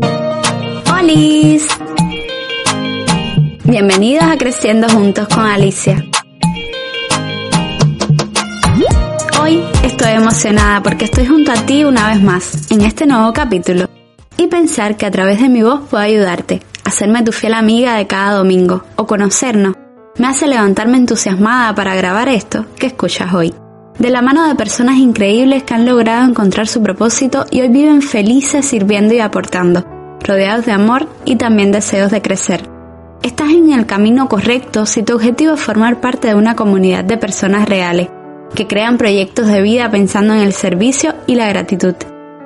¡Holis! Bienvenidos a Creciendo Juntos con Alicia. Hoy estoy emocionada porque estoy junto a ti una vez más en este nuevo capítulo y pensar que a través de mi voz puedo ayudarte, hacerme tu fiel amiga de cada domingo o conocernos, me hace levantarme entusiasmada para grabar esto que escuchas hoy. De la mano de personas increíbles que han logrado encontrar su propósito y hoy viven felices sirviendo y aportando, rodeados de amor y también deseos de crecer. Estás en el camino correcto si tu objetivo es formar parte de una comunidad de personas reales, que crean proyectos de vida pensando en el servicio y la gratitud.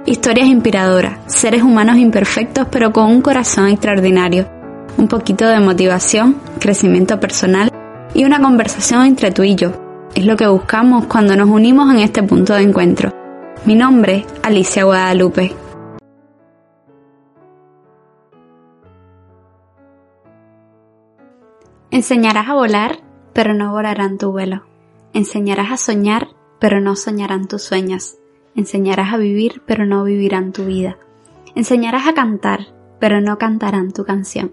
Historias inspiradoras, seres humanos imperfectos pero con un corazón extraordinario, un poquito de motivación, crecimiento personal y una conversación entre tú y yo, es lo que buscamos cuando nos unimos en este punto de encuentro. Mi nombre, Alicia Guadalupe. Enseñarás a volar, pero no volarán tu vuelo. Enseñarás a soñar, pero no soñarán tus sueños. Enseñarás a vivir, pero no vivirán tu vida. Enseñarás a cantar, pero no cantarán tu canción.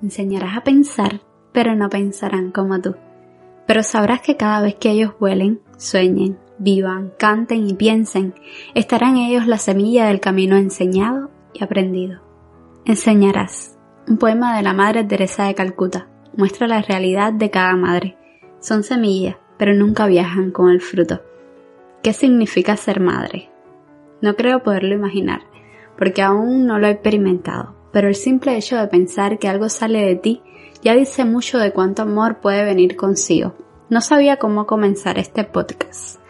Enseñarás a pensar, pero no pensarán como tú pero sabrás que cada vez que ellos vuelen, sueñen, vivan, canten y piensen, estará en ellos la semilla del camino enseñado y aprendido. Enseñarás. Un poema de la Madre Teresa de Calcuta. Muestra la realidad de cada madre. Son semillas, pero nunca viajan con el fruto. ¿Qué significa ser madre? No creo poderlo imaginar, porque aún no lo he experimentado, pero el simple hecho de pensar que algo sale de ti ya dice mucho de cuánto amor puede venir consigo. No sabía cómo comenzar este podcast.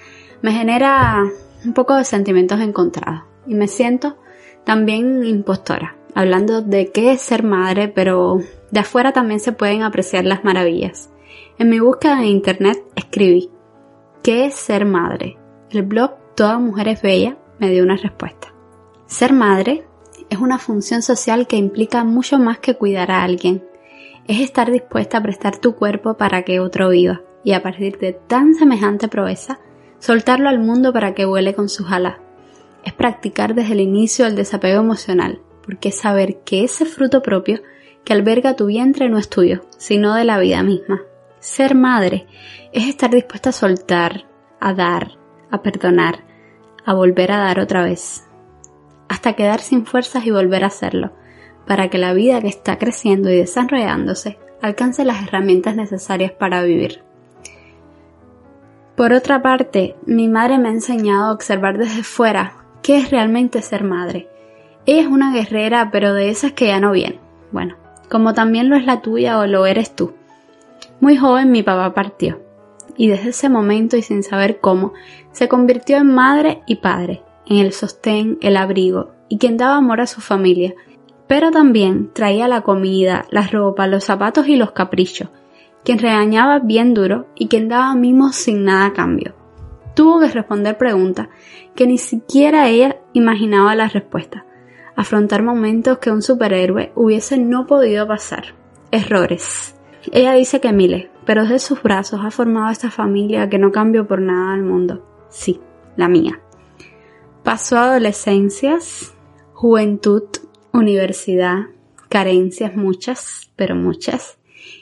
Me genera un poco de sentimientos encontrados y me siento también impostora, hablando de qué es ser madre, pero de afuera también se pueden apreciar las maravillas. En mi búsqueda en internet escribí, ¿qué es ser madre? El blog Toda Mujer es Bella me dio una respuesta. Ser madre es una función social que implica mucho más que cuidar a alguien es estar dispuesta a prestar tu cuerpo para que otro viva y a partir de tan semejante proeza, soltarlo al mundo para que vuele con sus alas. Es practicar desde el inicio el desapego emocional, porque saber que ese fruto propio que alberga tu vientre no es tuyo, sino de la vida misma. Ser madre es estar dispuesta a soltar, a dar, a perdonar, a volver a dar otra vez, hasta quedar sin fuerzas y volver a hacerlo para que la vida que está creciendo y desarrollándose alcance las herramientas necesarias para vivir. Por otra parte, mi madre me ha enseñado a observar desde fuera qué es realmente ser madre. Es una guerrera, pero de esas que ya no vienen. Bueno, como también lo es la tuya o lo eres tú. Muy joven mi papá partió, y desde ese momento y sin saber cómo, se convirtió en madre y padre, en el sostén, el abrigo, y quien daba amor a su familia, pero también traía la comida, la ropa, los zapatos y los caprichos, quien regañaba bien duro y quien daba mimos sin nada a cambio. Tuvo que responder preguntas que ni siquiera ella imaginaba la respuesta, afrontar momentos que un superhéroe hubiese no podido pasar, errores. Ella dice que miles, pero desde sus brazos ha formado esta familia que no cambió por nada al mundo. Sí, la mía. Pasó adolescencias, juventud, universidad, carencias muchas, pero muchas,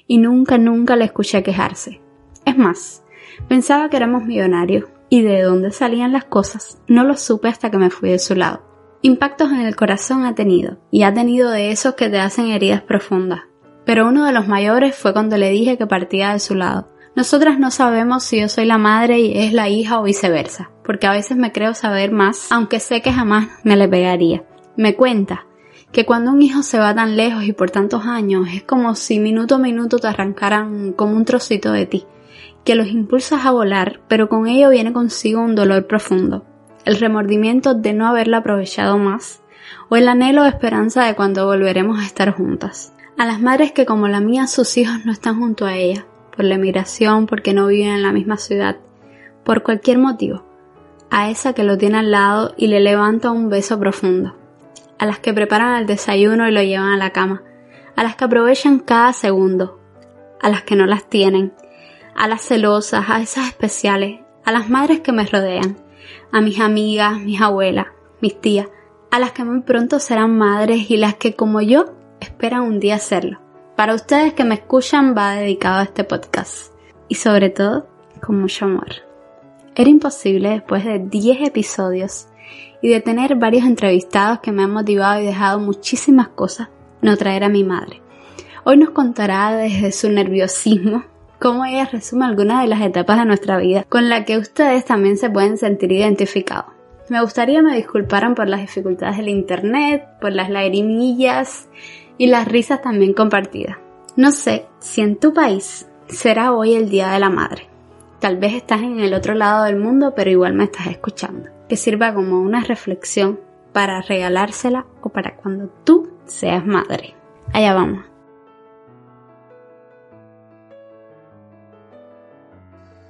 y nunca, nunca le escuché quejarse. Es más, pensaba que éramos millonarios y de dónde salían las cosas no lo supe hasta que me fui de su lado. Impactos en el corazón ha tenido, y ha tenido de esos que te hacen heridas profundas. Pero uno de los mayores fue cuando le dije que partía de su lado. Nosotras no sabemos si yo soy la madre y es la hija o viceversa, porque a veces me creo saber más, aunque sé que jamás me le pegaría. Me cuenta que cuando un hijo se va tan lejos y por tantos años es como si minuto a minuto te arrancaran como un trocito de ti, que los impulsas a volar, pero con ello viene consigo un dolor profundo, el remordimiento de no haberla aprovechado más, o el anhelo o esperanza de cuando volveremos a estar juntas. A las madres que como la mía sus hijos no están junto a ella, por la emigración, porque no viven en la misma ciudad, por cualquier motivo. A esa que lo tiene al lado y le levanta un beso profundo. A las que preparan el desayuno y lo llevan a la cama. A las que aprovechan cada segundo. A las que no las tienen. A las celosas, a esas especiales, a las madres que me rodean, a mis amigas, mis abuelas, mis tías, a las que muy pronto serán madres y las que como yo esperan un día serlo. Para ustedes que me escuchan va dedicado a este podcast y sobre todo con mucho amor. Era imposible después de 10 episodios y de tener varios entrevistados que me han motivado y dejado muchísimas cosas no traer a mi madre. Hoy nos contará desde su nerviosismo cómo ella resume algunas de las etapas de nuestra vida con la que ustedes también se pueden sentir identificados. Me gustaría me disculparan por las dificultades del internet, por las lagrimillas y las risas también compartidas. No sé si en tu país será hoy el Día de la Madre. Tal vez estás en el otro lado del mundo, pero igual me estás escuchando. Que sirva como una reflexión para regalársela o para cuando tú seas madre. Allá vamos.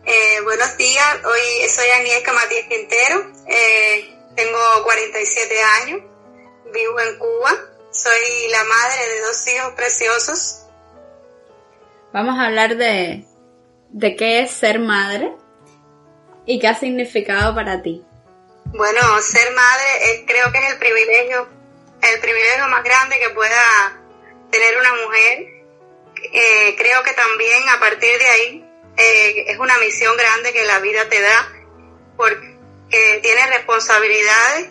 Eh, buenos días, hoy soy Agnieszka Matías Quintero, eh, tengo 47 años, vivo en Cuba, soy la madre de dos hijos preciosos. Vamos a hablar de, de qué es ser madre y qué ha significado para ti. Bueno, ser madre creo que es el privilegio, el privilegio más grande que pueda tener una mujer. Eh, creo que también a partir de ahí eh, es una misión grande que la vida te da porque tienes responsabilidades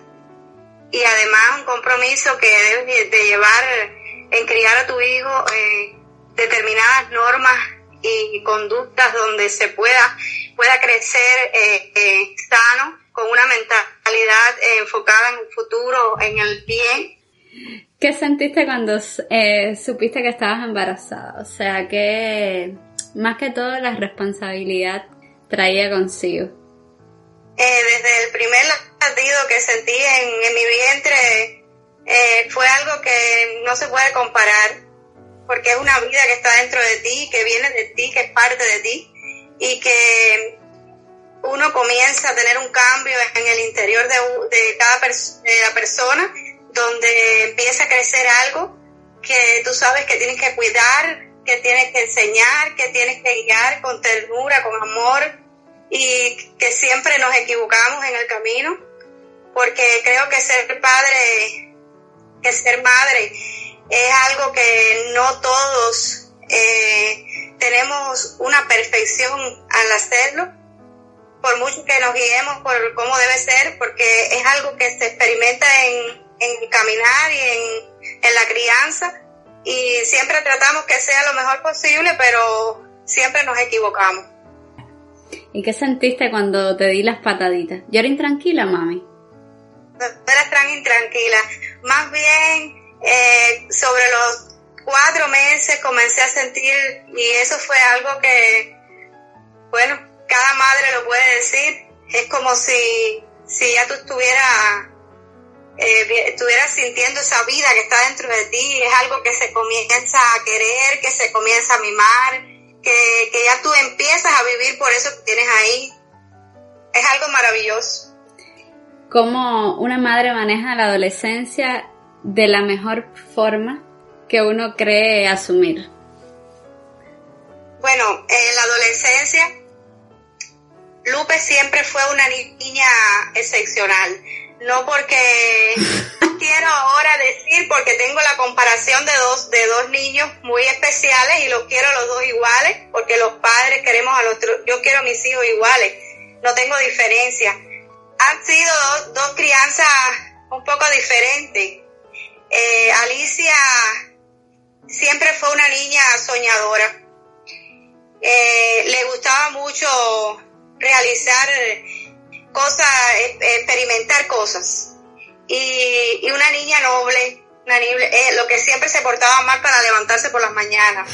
y además un compromiso que debes de llevar en criar a tu hijo eh, determinadas normas y conductas donde se pueda, pueda crecer eh, sano, con una mentalidad enfocada en el futuro, en el bien. ¿Qué sentiste cuando supiste que estabas embarazada? O sea, que más que todo la responsabilidad traía consigo. Eh, desde el primer latido que sentí en, mi vientre eh, fue algo que no se puede comparar, porque es una vida que está dentro de ti, que viene de ti, que es parte de ti, y que uno comienza a tener un cambio en el interior de, de cada de la persona, donde empieza a crecer algo que tú sabes que tienes que cuidar, que tienes que enseñar, que tienes que guiar con ternura, con amor y que siempre nos equivocamos en el camino, porque creo que ser padre, que ser madre es algo que no todos eh, tenemos una perfección al hacerlo, por mucho que nos guiemos por cómo debe ser, porque es algo que se experimenta en, caminar y en la crianza y siempre tratamos que sea lo mejor posible, pero siempre nos equivocamos. ¿Y qué sentiste cuando te di las pataditas? ¿Yo era intranquila, mami? No eras tan intranquila. Más bien, eh, sobre los cuatro meses comencé a sentir, y eso fue algo que, bueno, cada madre lo puede decir, es como si, si ya tú estuvieras eh, estuvieras sintiendo esa vida que está dentro de ti, es algo que se comienza a querer, que se comienza a mimar, que, que ya tú empiezas a vivir por eso que tienes ahí. Es algo maravilloso. ¿Cómo una madre maneja la adolescencia de la mejor forma que uno cree asumir? Bueno, en la adolescencia, Lupe siempre fue una niña excepcional no porque quiero ahora decir porque tengo la comparación de dos de dos niños muy especiales y los quiero los dos iguales porque los padres queremos a los yo quiero a mis hijos iguales no tengo diferencia. Han sido dos, crianzas un poco diferentes. Eh, Alicia siempre fue una niña soñadora. Eh, le gustaba mucho realizar cosas, experimentar cosas. Y, una niña noble, una eh, lo que siempre se portaba mal para levantarse por las mañanas.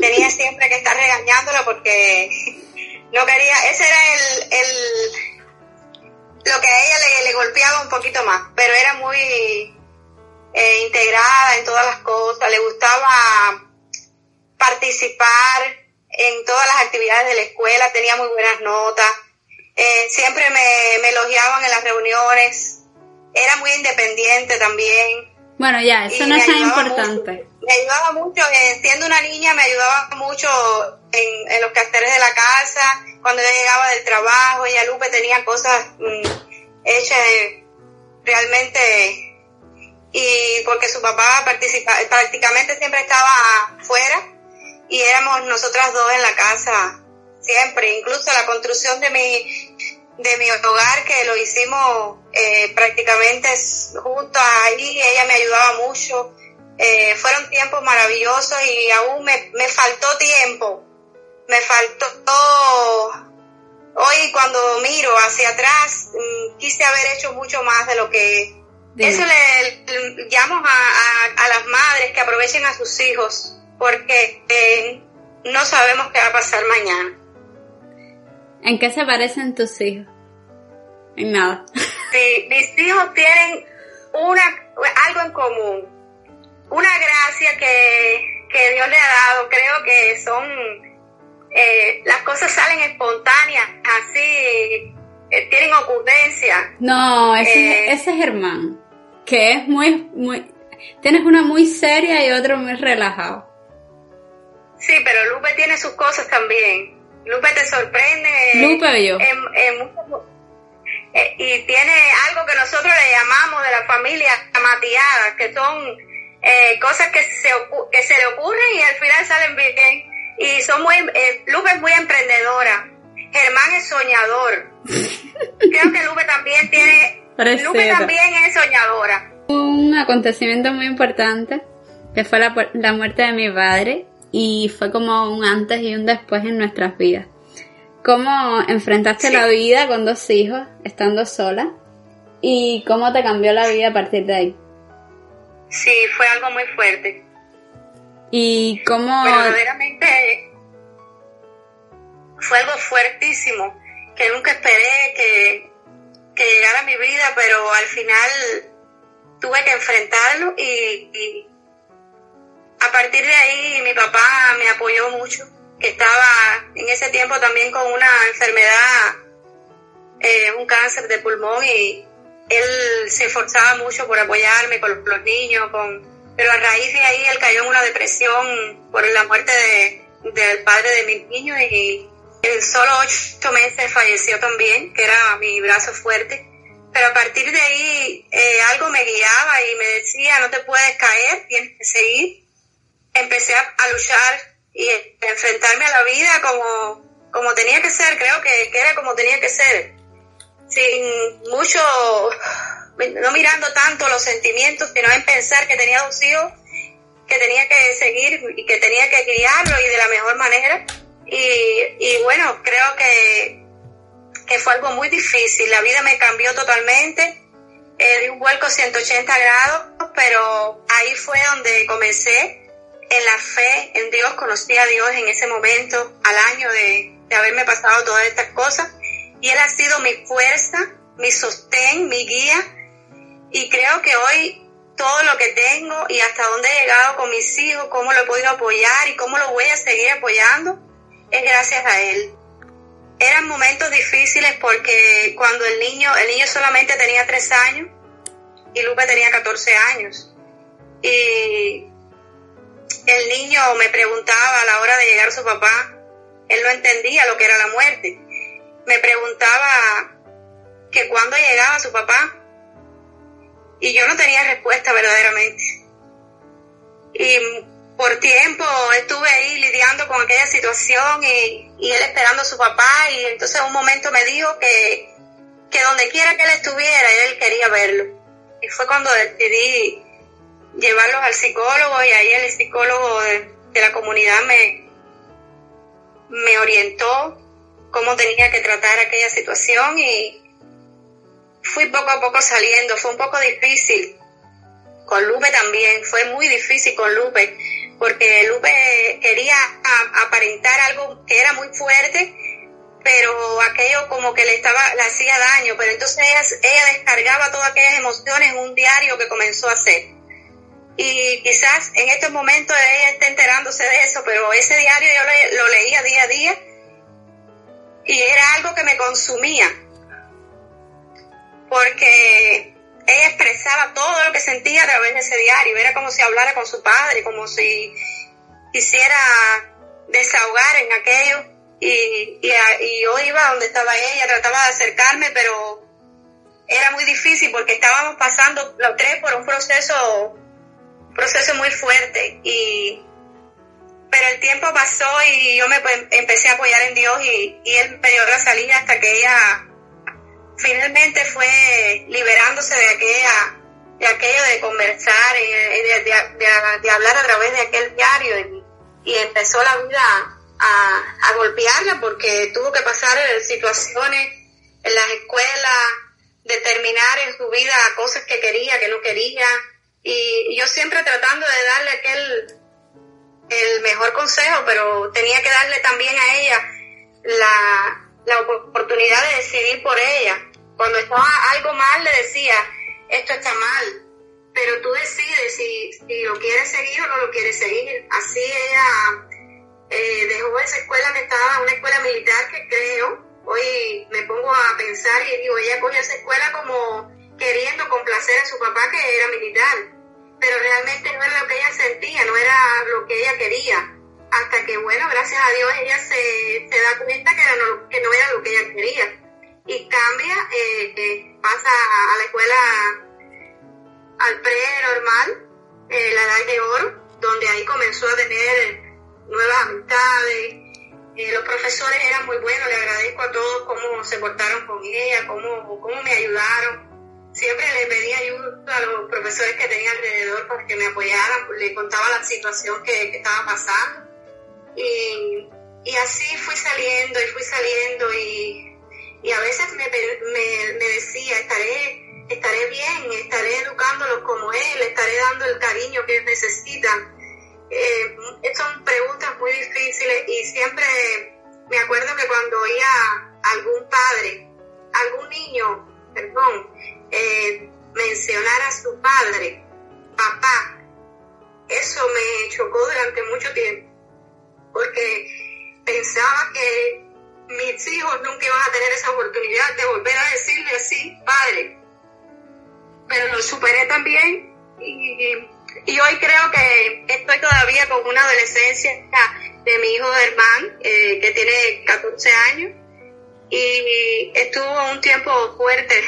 Tenía siempre que estar regañándola porque no quería, ese era el, el lo que a ella le, golpeaba un poquito más, pero era muy, eh, integrada en todas las cosas, le gustaba participar en todas las actividades de la escuela, tenía muy buenas notas, eh, siempre me, me elogiaban en las reuniones, era muy independiente también. Bueno, ya, eso no es tan importante. me ayudaba mucho, eh, siendo una niña, me ayudaba mucho en, en, los quehaceres de la casa, cuando yo llegaba del trabajo, ella Lupe tenía cosas mm, hechas realmente, y porque su papá participa, prácticamente siempre estaba fuera, y éramos nosotras dos en la casa siempre, incluso la construcción de mi, de mi hogar que lo hicimos eh, prácticamente juntos ahí, ella me ayudaba mucho, eh, fueron tiempos maravillosos y aún me, me faltó tiempo, me faltó, hoy cuando miro hacia atrás, mm, quise haber hecho mucho más de lo que... Eso le, llamo a, a, las madres que aprovechen a sus hijos, porque eh, no sabemos qué va a pasar mañana. ¿En qué se parecen tus hijos? En nada. Sí, mis hijos tienen una, algo en común. Una gracia que, que Dios le ha dado. Creo que son, eh, las cosas salen espontáneas, así, eh, tienen ocurrencia. No, ese, eh, ese es Germán, que es muy, muy, tienes una muy seria y otro muy relajado. Sí, pero Lupe tiene sus cosas también. Lupe te sorprende. Lupe yo. Eh, y tiene algo que nosotros le llamamos de la familia matiada, que son eh, cosas que se, que se le ocurren y al final salen bien. Y son muy, eh, Lupe es muy emprendedora. Germán es soñador. Creo que Lupe también tiene, Lupe también es soñadora. Un acontecimiento muy importante que fue la, la muerte de mi padre y fue como un antes y un después en nuestras vidas. ¿Cómo enfrentaste la vida con dos hijos, estando sola? ¿Y cómo te cambió la vida a partir de ahí? Sí, fue algo muy fuerte. ¿Y cómo...? Verdaderamente fue algo fuertísimo, que nunca esperé que, que llegara a mi vida, pero al final tuve que enfrentarlo y a partir de ahí mi papá me apoyó mucho, que estaba en ese tiempo también con una enfermedad, eh, un cáncer de pulmón y él se esforzaba mucho por apoyarme con los niños, con, pero a raíz de ahí él cayó en una depresión por la muerte del padre de mis niños y en solo ocho meses falleció también, que era mi brazo fuerte. Pero a partir de ahí eh, algo me guiaba y me decía, no te puedes caer, tienes que seguir empecé a, luchar y enfrentarme a la vida como, como tenía que ser, creo que, era como tenía que ser, sin mucho, no mirando tanto los sentimientos, sino en pensar que tenía dos hijos, que tenía que seguir y que tenía que criarlo y de la mejor manera. Y, y bueno, creo que, que fue algo muy difícil, la vida me cambió totalmente. Eh, di un vuelco 180 grados, pero ahí fue donde comencé en la fe en Dios, conocí a Dios en ese momento, al año de, haberme pasado todas estas cosas, y Él ha sido mi fuerza, mi sostén, mi guía, y creo que hoy todo lo que tengo y hasta dónde he llegado con mis hijos, cómo lo he podido apoyar y cómo lo voy a seguir apoyando, es gracias a Él. Eran momentos difíciles porque cuando el niño, el niño solamente tenía tres años y Lupe tenía 14 años. Y el niño me preguntaba a la hora de llegar su papá, él no entendía lo que era la muerte. Me preguntaba que cuándo llegaba su papá y yo no tenía respuesta verdaderamente. Y por tiempo estuve ahí lidiando con aquella situación y, y él esperando a su papá y entonces en un momento me dijo que, que donde quiera que él estuviera, él quería verlo. Y fue cuando decidí llevarlos al psicólogo y ahí el psicólogo de, la comunidad me, me orientó cómo tenía que tratar aquella situación y fui poco a poco saliendo. Fue un poco difícil. Con Lupe también, fue muy difícil con Lupe, porque Lupe quería aparentar algo que era muy fuerte, pero aquello como que le estaba, le hacía daño, pero entonces ella, ella descargaba todas aquellas emociones en un diario que comenzó a hacer y quizás en estos momentos ella esté enterándose de eso, pero ese diario yo lo leía día a día y era algo que me consumía, porque ella expresaba todo lo que sentía a través de ese diario, era como si hablara con su padre, como si quisiera desahogar en aquello y, y, yo iba donde estaba ella, trataba de acercarme, pero era muy difícil porque estábamos pasando los tres por un proceso, proceso muy fuerte y pero el tiempo pasó y yo me empecé a apoyar en Dios y, y él me dio la salida hasta que ella finalmente fue liberándose de aquella de aquello de conversar y de, hablar a través de aquel diario y, empezó la vida a, golpearla porque tuvo que pasar situaciones en las escuelas, determinar en su vida cosas que quería, que no quería y yo siempre tratando de darle aquel el mejor consejo, pero tenía que darle también a ella la, la oportunidad de decidir por ella. Cuando estaba algo mal le decía, esto está mal, pero tú decides si, si lo quieres seguir o no lo quieres seguir. Así ella eh, dejó esa escuela que estaba, una escuela militar que creo, hoy me pongo a pensar y digo, ella cogió esa escuela como queriendo complacer a su papá que era militar, pero realmente no era lo que ella sentía, no era lo que ella quería. Hasta que, bueno, gracias a Dios ella se, se da cuenta que, no, que no era lo que ella quería y cambia, eh, eh, pasa a la escuela al pre-normal, eh, la edad de oro, donde ahí comenzó a tener nuevas amistades. los profesores eran muy buenos, le agradezco a todos cómo se portaron con ella, cómo, cómo me ayudaron. Siempre le pedí ayuda a los profesores que tenía alrededor para que me apoyaran, le contaba la situación que, que estaba pasando. Y, y así fui saliendo y fui saliendo y y a veces me, me, decía, estaré, estaré bien, estaré educándolos como él, estaré dando el cariño que necesitan. Eh, son preguntas muy difíciles y siempre me acuerdo que cuando oía algún padre, algún niño, perdón, eh, mencionar a su padre, papá, eso me chocó durante mucho tiempo, porque pensaba que mis hijos nunca iban a tener esa oportunidad de volver a decirle así, padre. Pero lo superé también y, hoy creo que estoy todavía con una adolescencia de mi hijo Germán, eh, que tiene 14 años, y estuvo un tiempo fuerte,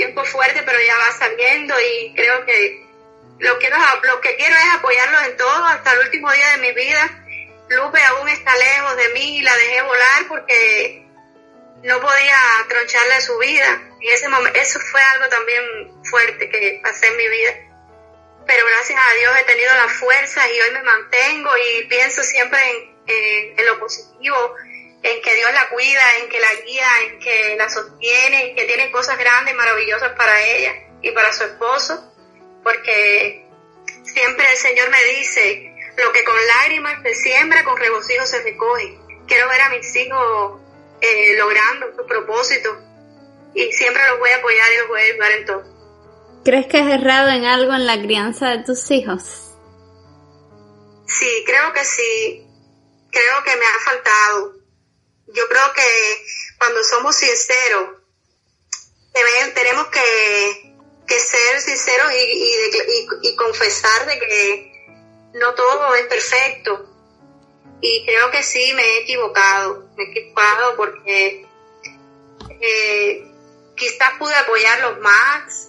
tiempo fuerte, pero ya va saliendo y creo que lo que, lo que quiero es apoyarlos en todo hasta el último día de mi vida Lupe aún está lejos de mí y la dejé volar porque no podía troncharle su vida. Y ese momento, eso fue algo también fuerte que pasé en mi vida. Pero gracias a Dios he tenido la fuerza y hoy me mantengo y pienso siempre en, en, lo positivo, en que Dios la cuida, en que la guía, en que la sostiene, en que tiene cosas grandes, y maravillosas para ella y para su esposo, porque siempre el Señor me dice, lo que con lágrimas se siembra, con regocijo se recoge. Quiero ver a mis hijos eh, logrando su propósito y siempre los voy a apoyar y los voy a ayudar en todo. ¿Crees que has errado en algo en la crianza de tus hijos? Sí, creo que sí. Creo que me ha faltado. Yo creo que cuando somos sinceros, tenemos que, ser sinceros y, confesar de que no todo es perfecto. Y creo que sí, me he equivocado. Me he equivocado porque eh, quizás pude apoyarlos más.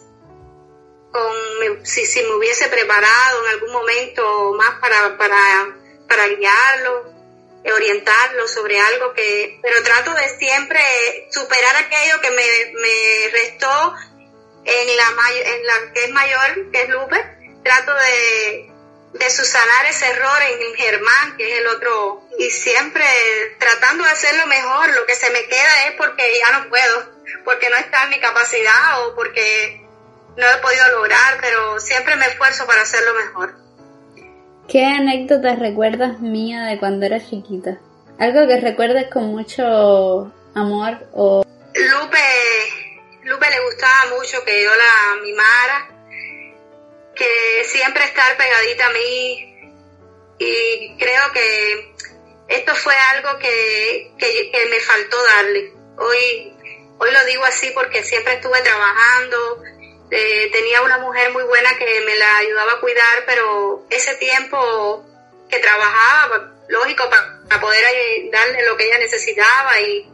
Si me hubiese preparado en algún momento más para, para, para guiarlos, orientarlos sobre algo que, pero trato de siempre superar aquello que me, me restó en la, en la que es mayor, que es Lupe, trato de, de subsanar ese error en Germán, que es el otro, y siempre tratando de hacerlo mejor, lo que se me queda es porque ya no puedo, porque no está en mi capacidad o porque no he podido lograr, pero siempre me esfuerzo para hacerlo mejor. ¿Qué anécdotas recuerdas mía de cuando era chiquita? Algo que recuerdes con mucho amor o... Lupe, Lupe le gustaba mucho que yo la mimara, que siempre estar pegadita a mí y creo que esto fue algo que, que, me faltó darle. Hoy, hoy lo digo así porque siempre estuve trabajando, eh, tenía una mujer muy buena que me la ayudaba a cuidar, pero ese tiempo que trabajaba, lógico, para, poder darle lo que ella necesitaba y,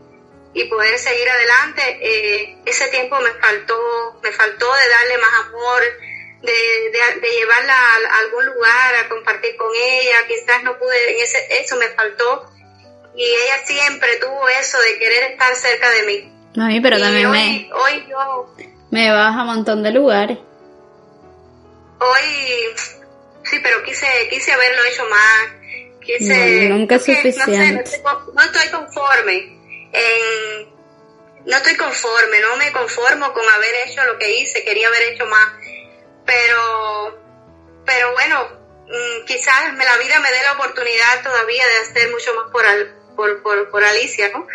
y poder seguir adelante, eh, ese tiempo me faltó, me faltó de darle más amor, de, de, llevarla a, algún lugar a compartir con ella, quizás no pude, en ese, eso me faltó. Y ella siempre tuvo eso de querer estar cerca de mí. A mí, pero también me, hoy yo... Me vas a un montón de lugares. Hoy, sí, pero quise, quise haberlo hecho más. Quise, nunca es suficiente. no, estoy conforme. En, no estoy conforme, no me conformo con haber hecho lo que hice, quería haber hecho más pero, pero bueno, mm, quizás me, la vida me dé la oportunidad todavía de hacer mucho más por, por, por, Alicia, ¿no?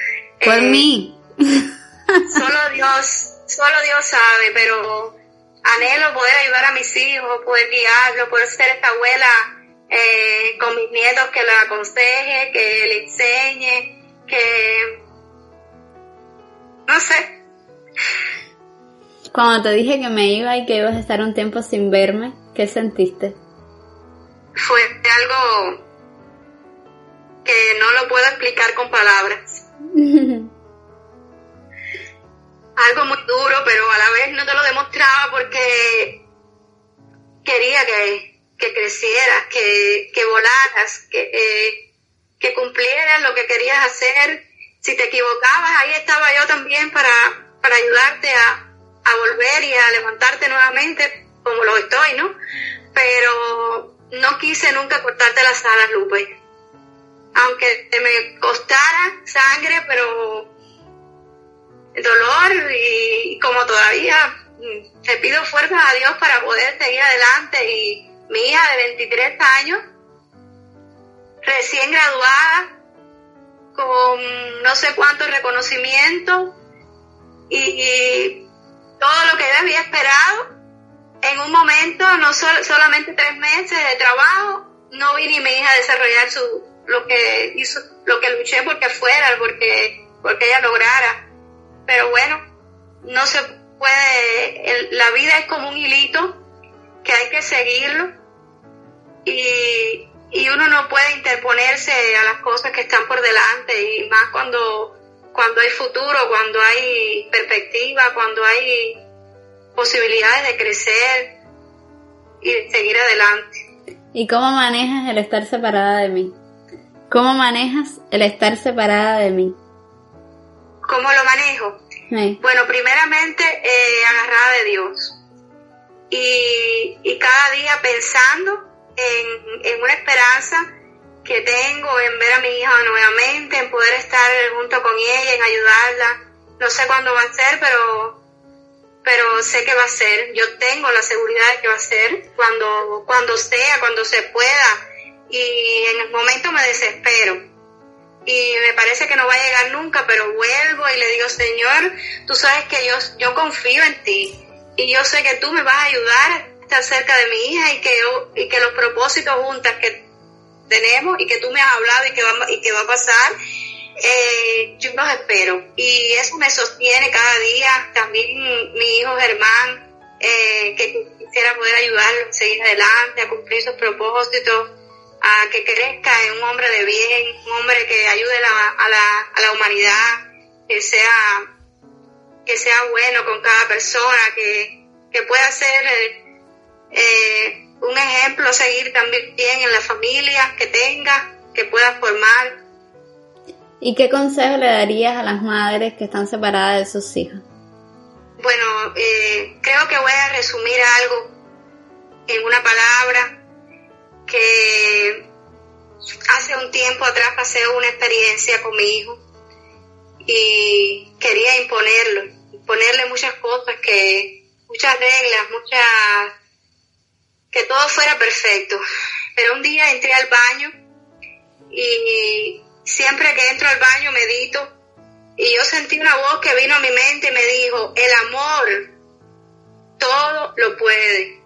Por eh, mí. solo Dios, solo Dios sabe, pero anhelo poder ayudar a mis hijos, poder guiarlos, poder ser esta abuela eh, con mis nietos que la aconseje, que le enseñe, que no sé, cuando te dije que me iba y que ibas a estar un tiempo sin verme, ¿qué sentiste? Fue algo que no lo puedo explicar con palabras. algo muy duro, pero a la vez no te lo demostraba porque quería que, que crecieras, que, que volaras, que, eh, que cumplieras lo que querías hacer. Si te equivocabas, ahí estaba yo también para, para ayudarte a, a volver y a levantarte nuevamente como lo estoy, ¿no? Pero no quise nunca cortarte las alas, Lupe. Aunque me costara sangre, pero dolor y como todavía mm, te pido fuerzas a Dios para poder seguir adelante y mi hija de 23 años, recién graduada, con no sé cuántos reconocimientos y todo lo que ella había esperado en un momento, no solamente tres meses de trabajo, no vi ni mi hija desarrollar su, lo que hizo, lo que luché porque fuera, porque, porque ella lograra. Pero bueno, no se puede, la vida es como un hilito que hay que seguirlo y, y uno no puede interponerse a las cosas que están por delante y más cuando cuando hay futuro, cuando hay perspectiva, cuando hay posibilidades de crecer y de seguir adelante. ¿Y cómo manejas el estar separada de mí? ¿Cómo manejas el estar separada de mí? ¿Cómo lo manejo? Bueno, primeramente eh, agarrada de Dios. Y, y, cada día pensando en, en una esperanza que tengo en ver a mi hija nuevamente, en poder estar junto con ella, en ayudarla. No sé cuándo va a ser, pero, pero sé que va a ser. Yo tengo la seguridad de que va a ser cuando, cuando sea, cuando se pueda. Y en el momento me desespero. Y me parece que no va a llegar nunca, pero vuelvo y le digo, Señor, tú sabes que yo, yo confío en ti. Y yo sé que tú me vas a ayudar a estar cerca de mi hija y que, y que los propósitos juntas que tenemos y que tú me has hablado y que va, y que va a pasar, eh, yo los espero. Y eso me sostiene cada día. También mi hijo Germán, eh, que quisiera poder ayudarlo a seguir adelante, a cumplir sus propósitos, a que crezca en un hombre de bien, un hombre que ayude a, la, a la humanidad, que sea, que sea bueno con cada persona, que, que pueda ser... Eh, un ejemplo seguir también en la familia que tenga, que pueda formar. ¿Y qué consejo le darías a las madres que están separadas de sus hijos? Bueno, eh, creo que voy a resumir algo en una palabra que hace un tiempo atrás pasé una experiencia con mi hijo y quería imponerlo, imponerle muchas cosas que, muchas reglas, muchas que todo fuera perfecto. Pero un día entré al baño y siempre que entro al baño medito y yo sentí una voz que vino a mi mente y me dijo, el amor todo lo puede.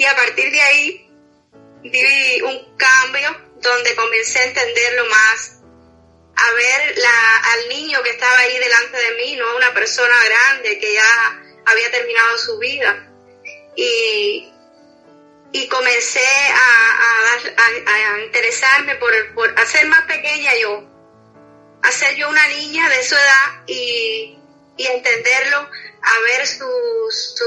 Y a partir de ahí viví un cambio donde comencé a entenderlo más, a ver la, al niño que estaba ahí delante de mí, no una persona grande que ya había terminado su vida. Y, y comencé a, a, interesarme por, por hacer más pequeña yo, hacer yo una niña de su edad y, y entenderlo, a ver sus su,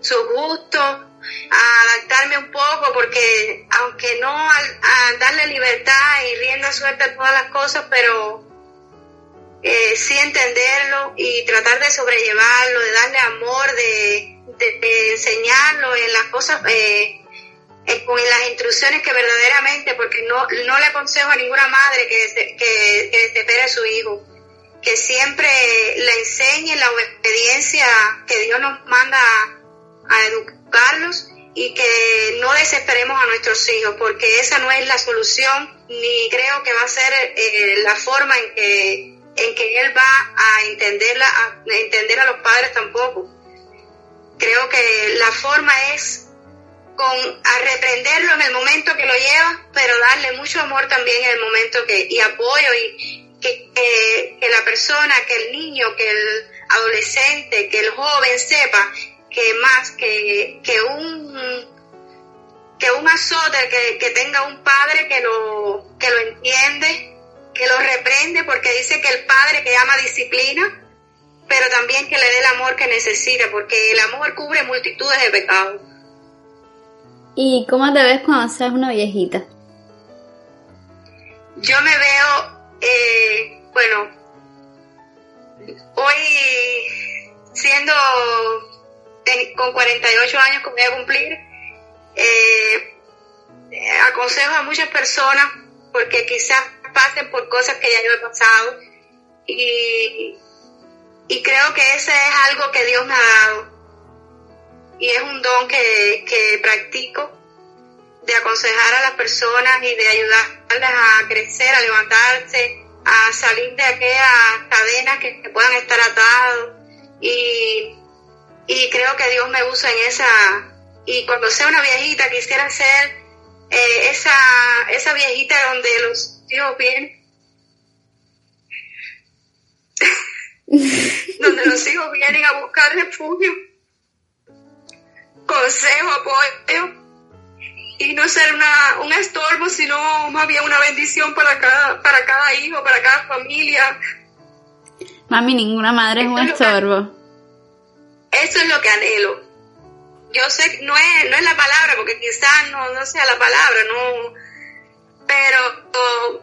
su gustos, a adaptarme un poco, porque aunque no a, darle libertad y rienda suelta a todas las cosas, pero eh, sí entenderlo y tratar de sobrellevarlo, de darle amor, de, enseñarlo en las cosas, eh, con las instrucciones que verdaderamente, porque no, no le aconsejo a ninguna madre que, que, que desespere a su hijo, que siempre le enseñe la obediencia que Dios nos manda a educarlos y que no desesperemos a nuestros hijos, porque esa no es la solución, ni creo que va a ser eh, la forma en que, en que él va a, entenderla, entender a los padres tampoco. Creo que la forma es con reprenderlo en el momento que lo lleva, pero darle mucho amor también en el momento que, y apoyo y que, que la persona, que el niño, que el adolescente, que el joven sepa que más que, que un que un azote, que, que, tenga un padre que lo, que lo entiende, que lo reprende, porque dice que el padre que ama disciplina, pero también que le dé el amor que necesita, porque el amor cubre multitudes de pecados. ¿Y cómo te ves cuando seas una viejita? Yo me veo, eh, bueno, hoy siendo con 48 años que voy a cumplir, eh, aconsejo a muchas personas porque quizás pasen por cosas que ya yo he pasado. Y, y creo que ese es algo que Dios me ha dado. Y es un don que, que practico de aconsejar a las personas y de ayudarlas a crecer, a levantarse, a salir de aquellas cadenas que, que puedan estar atados y y creo que Dios me usa en esa, y cuando sea una viejita quisiera ser eh, esa, esa viejita donde los hijos vienen, donde los hijos vienen a buscar refugio, consejo, apoyo, y no ser una, un estorbo, sino más bien una bendición para cada, para cada hijo, para cada familia. Mami, ninguna madre es un estorbo. Eso es lo que anhelo. Yo sé, no es, no es la palabra, porque quizás no, no sea la palabra, no, pero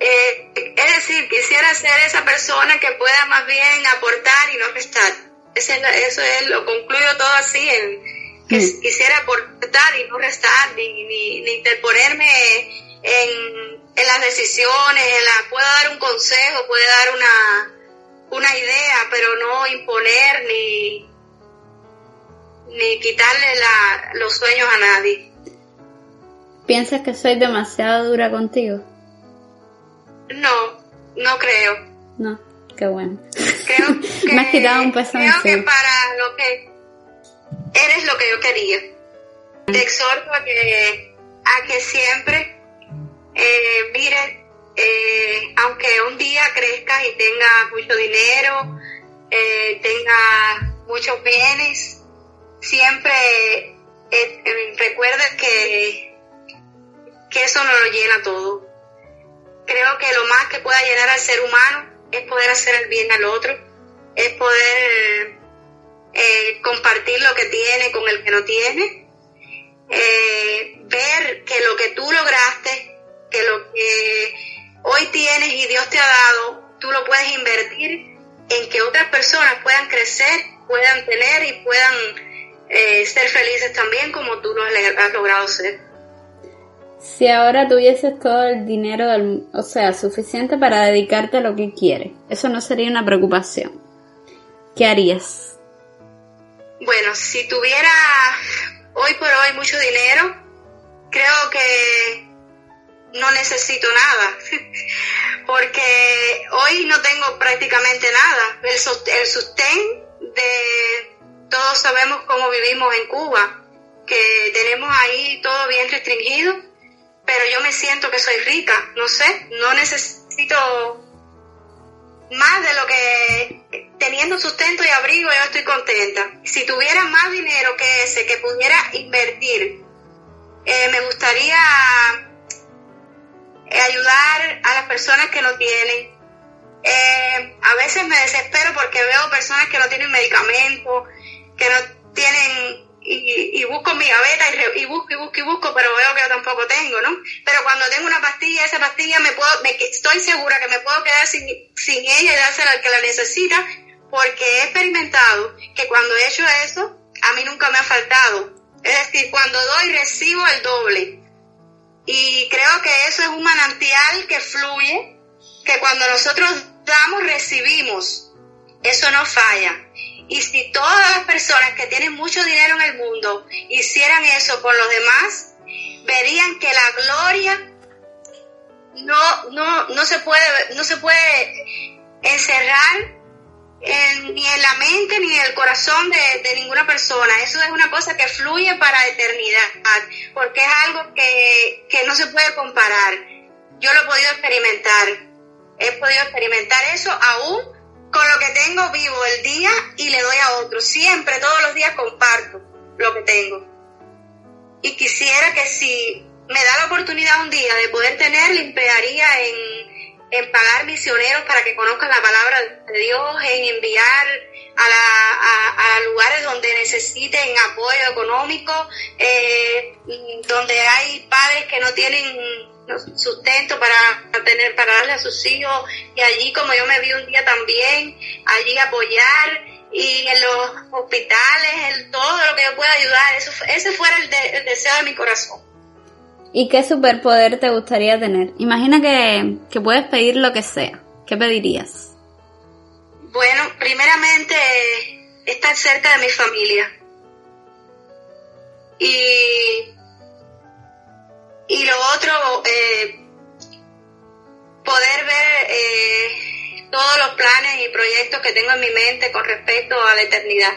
eh, es decir, quisiera ser esa persona que pueda más bien aportar y no restar. Eso es, eso es lo concluyo todo así, en, que mm. quisiera aportar y no restar, ni, ni, ni interponerme en, en las decisiones, en la, puedo dar un consejo, puede dar una, una idea, pero no imponer ni, ni quitarle los sueños a nadie. ¿Piensas que soy demasiado dura contigo? No, no creo. No, qué bueno. Creo que, Me has quitado un peso Creo que para lo que eres lo que yo quería. Te exhorto a que, a que siempre eh, mires eh, aunque un día crezcas y tengas mucho dinero, eh, tengas muchos bienes, siempre eh, recuerdes que, que eso no lo llena todo. Creo que lo más que pueda llenar al ser humano es poder hacer el bien al otro, es poder eh, compartir lo que tiene con el que no tiene, ver que lo que tú lograste, que lo que hoy tienes y Dios te ha dado, tú lo puedes invertir en que otras personas puedan crecer, puedan tener y puedan eh, ser felices también como tú lo has logrado ser. Si ahora tuvieses todo el dinero, o sea, suficiente para dedicarte a lo que quieres, eso no sería una preocupación. ¿Qué harías? Bueno, si tuviera hoy por hoy mucho dinero, creo que no necesito nada, porque hoy no tengo prácticamente nada. El, sostén de todos sabemos cómo vivimos en Cuba, que tenemos ahí todo bien restringido, pero yo me siento que soy rica, no sé, no necesito más de lo que teniendo sustento y abrigo yo estoy contenta. Si tuviera más dinero que ese que pudiera invertir, eh, me gustaría ayudar a las personas que no tienen. Eh, a veces me desespero porque veo personas que no tienen medicamentos, que no tienen y, busco mi gaveta y, busco y busco y busco, pero veo que yo tampoco tengo, ¿no? Pero cuando tengo una pastilla, esa pastilla me puedo, me, estoy segura que me puedo quedar sin, sin ella y dársela al que la necesita, porque he experimentado que cuando he hecho eso, a mí nunca me ha faltado. Es decir, cuando doy, recibo el doble. Y creo que eso es un manantial que fluye, que cuando nosotros damos, recibimos. Eso no falla. Y si todas las personas que tienen mucho dinero en el mundo hicieran eso con los demás, verían que la gloria no, no, no se puede, no se puede encerrar ni en la mente ni en el corazón de, ninguna persona. Eso es una cosa que fluye para eternidad, porque es algo que, que no se puede comparar. Yo lo he podido experimentar. He podido experimentar eso aún con lo que tengo vivo el día y le doy a otro. Siempre, todos los días comparto lo que tengo. Y quisiera que si me da la oportunidad un día de poder tener, le emplearía en, pagar misioneros para que conozcan la palabra de Dios, en enviar a, la, a, lugares donde necesiten apoyo económico, eh, donde hay padres que no tienen sustento para tener para darle a sus hijos. Y allí como yo me vi un día también allí apoyar y en los hospitales en todo lo que yo pueda ayudar. Eso ese fuera el, deseo de mi corazón ¿Y qué superpoder te gustaría tener? Imagina que, que puedes pedir lo que sea. ¿Qué pedirías? Bueno, primeramente estar cerca de mi familia. Y y lo otro, eh, poder ver eh, todos los planes y proyectos que tengo en mi mente con respecto a la eternidad.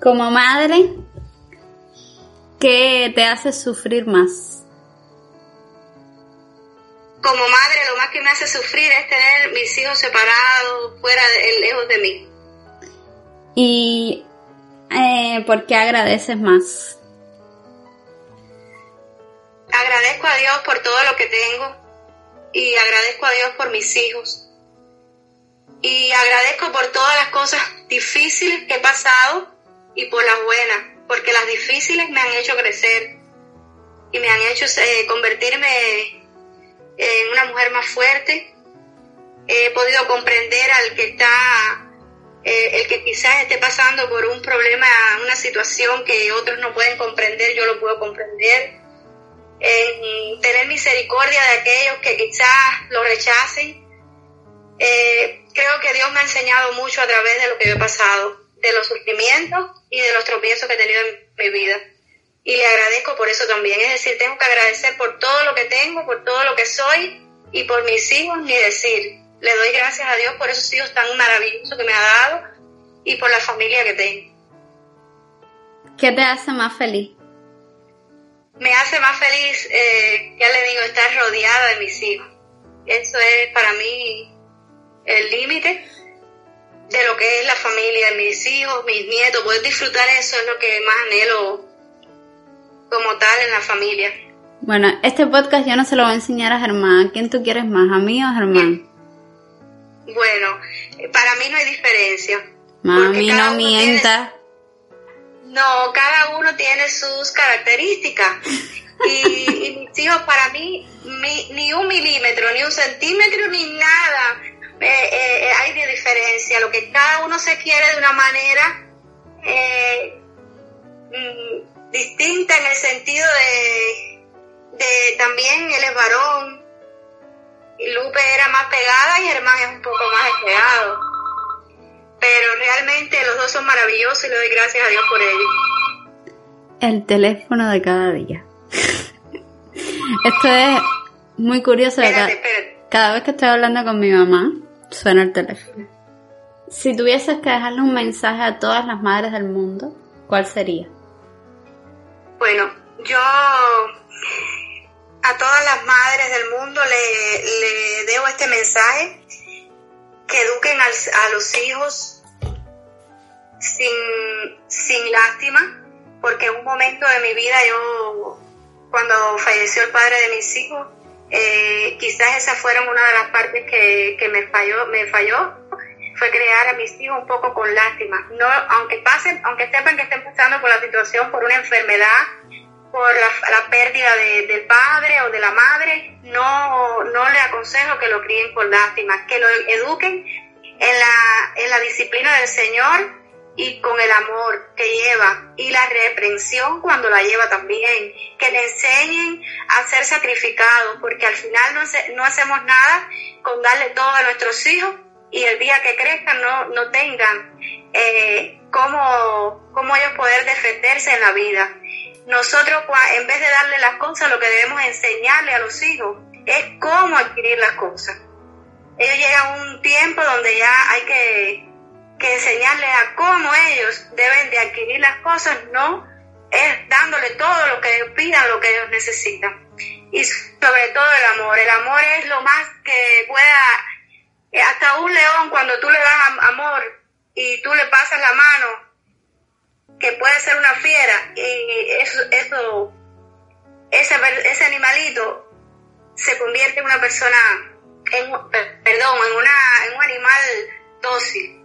Como madre, ¿qué te hace sufrir más? Como madre, lo más que me hace sufrir es tener mis hijos separados, fuera, de, lejos de mí. ¿Y eh, por qué agradeces más? agradezco a Dios por todo lo que tengo y agradezco a Dios por mis hijos. Y agradezco por todas las cosas difíciles que he pasado y por las buenas, porque las difíciles me han hecho crecer y me han hecho eh, convertirme en una mujer más fuerte. He podido comprender al que está, eh, el que quizás esté pasando por un problema, una situación que otros no pueden comprender, yo lo puedo comprender en tener misericordia de aquellos que quizás lo rechacen. Eh, creo que Dios me ha enseñado mucho a través de lo que yo he pasado, de los sufrimientos y de los tropiezos que he tenido en mi vida. Y le agradezco por eso también. Es decir, tengo que agradecer por todo lo que tengo, por todo lo que soy y por mis hijos, ni decir. Le doy gracias a Dios por esos hijos tan maravillosos que me ha dado y por la familia que tengo. ¿Qué te hace más feliz? me hace más feliz, eh, ya le digo, estar rodeada de mis hijos. Eso es para mí el límite de lo que es la familia, mis hijos, mis nietos. Poder disfrutar eso es lo que más anhelo como tal en la familia. Bueno, este podcast yo no se lo voy a enseñar a Germán. ¿Quién tú quieres más, a mí o a Germán? Bueno, para mí no hay diferencia. Mami, no mientas. No, cada uno tiene sus características. Y, mis hijos, para mí, ni un milímetro, ni un centímetro, ni nada eh, eh, hay de diferencia. Lo que cada uno se quiere de una manera eh, mm, distinta en el sentido de, de también él es varón. Y Lupe era más pegada y Germán es un poco más despegado pero realmente los dos son maravillosos y le doy gracias a Dios por ellos. El teléfono de cada día. Esto es muy curioso. cada, vez que estoy hablando con mi mamá, suena el teléfono. Si tuvieses que dejarle un mensaje a todas las madres del mundo, ¿cuál sería? yo a todas las madres del mundo le, le debo este mensaje, que eduquen a los hijos sin, sin lástima, porque en un momento de mi vida yo, cuando falleció el padre de mis hijos, eh, quizás esas fueron una de las partes que, que me falló, me falló, fue crear a mis hijos un poco con lástima. No, aunque pasen, aunque sepan que estén pasando por la situación, por una enfermedad, por la, pérdida de, del padre o de la madre, no, no le aconsejo que lo críen con lástima, que lo eduquen en la, en la disciplina del Señor y con el amor que lleva y la reprensión cuando la lleva también, que le enseñen a ser sacrificados, porque al final no, no hacemos nada con darle todo a nuestros hijos y el día que crezcan no, no tengan eh, cómo, cómo ellos poder defenderse en la vida. Nosotros, en vez de darle las cosas, lo que debemos enseñarle a los hijos es cómo adquirir las cosas. Ellos llegan a un tiempo donde ya hay que, que enseñarles a cómo ellos deben de adquirir las cosas, no es dándole todo lo que ellos pidan, lo que ellos necesitan. Y sobre todo el amor. El amor es lo más que pueda eh, hasta un león cuando tú le das amor y tú le pasas la mano, que puede ser una fiera, y eso, eso ese, ese animalito se convierte en una persona, en, perdón, en, una, en un animal dócil.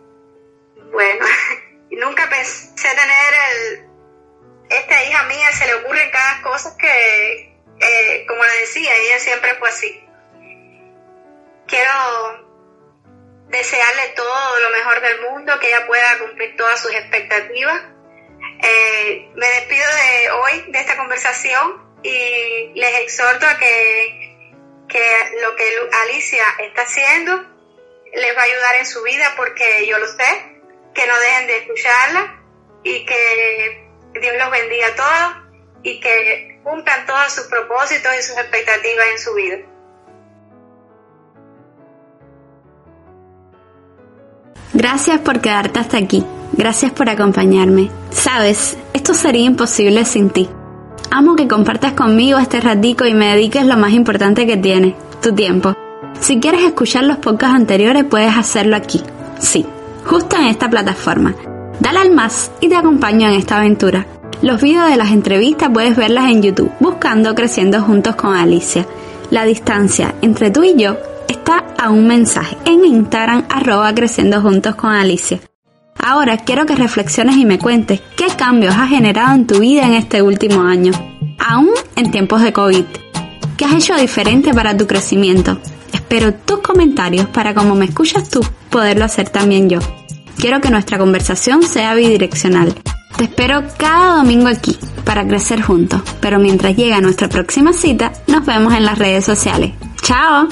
Bueno, nunca pensé tener el, esta hija mía, se le ocurren cada cosa que, eh, como le decía, ella siempre fue así. Quiero desearle todo lo mejor del mundo, que ella pueda cumplir todas sus expectativas. Eh, me despido de hoy, de esta conversación, y les exhorto a que, que lo que Alicia está haciendo les va a ayudar en su vida porque yo lo sé, que no dejen de escucharla y que Dios los bendiga a todos y que cumplan todos sus propósitos y sus expectativas en su vida. Gracias por quedarte hasta aquí. Gracias por acompañarme. Sabes, esto sería imposible sin ti. Amo que compartas conmigo este ratico y me dediques lo más importante que tienes, tu tiempo. Si quieres escuchar los podcasts anteriores puedes hacerlo aquí. Sí, justo en esta plataforma. Dale al más y te acompaño en esta aventura. Los videos de las entrevistas puedes verlas en YouTube buscando Creciendo Juntos con Alicia. La distancia entre tú y yo está a un mensaje en Instagram arroba creciendo juntos con Alicia. Ahora quiero que reflexiones y me cuentes qué cambios has generado en tu vida en este último año, aún en tiempos de COVID. ¿Qué has hecho diferente para tu crecimiento? Espero tus comentarios para como me escuchas tú, poderlo hacer también yo. Quiero que nuestra conversación sea bidireccional. Te espero cada domingo aquí para crecer juntos, pero mientras llega nuestra próxima cita, nos vemos en las redes sociales. ¡Chao!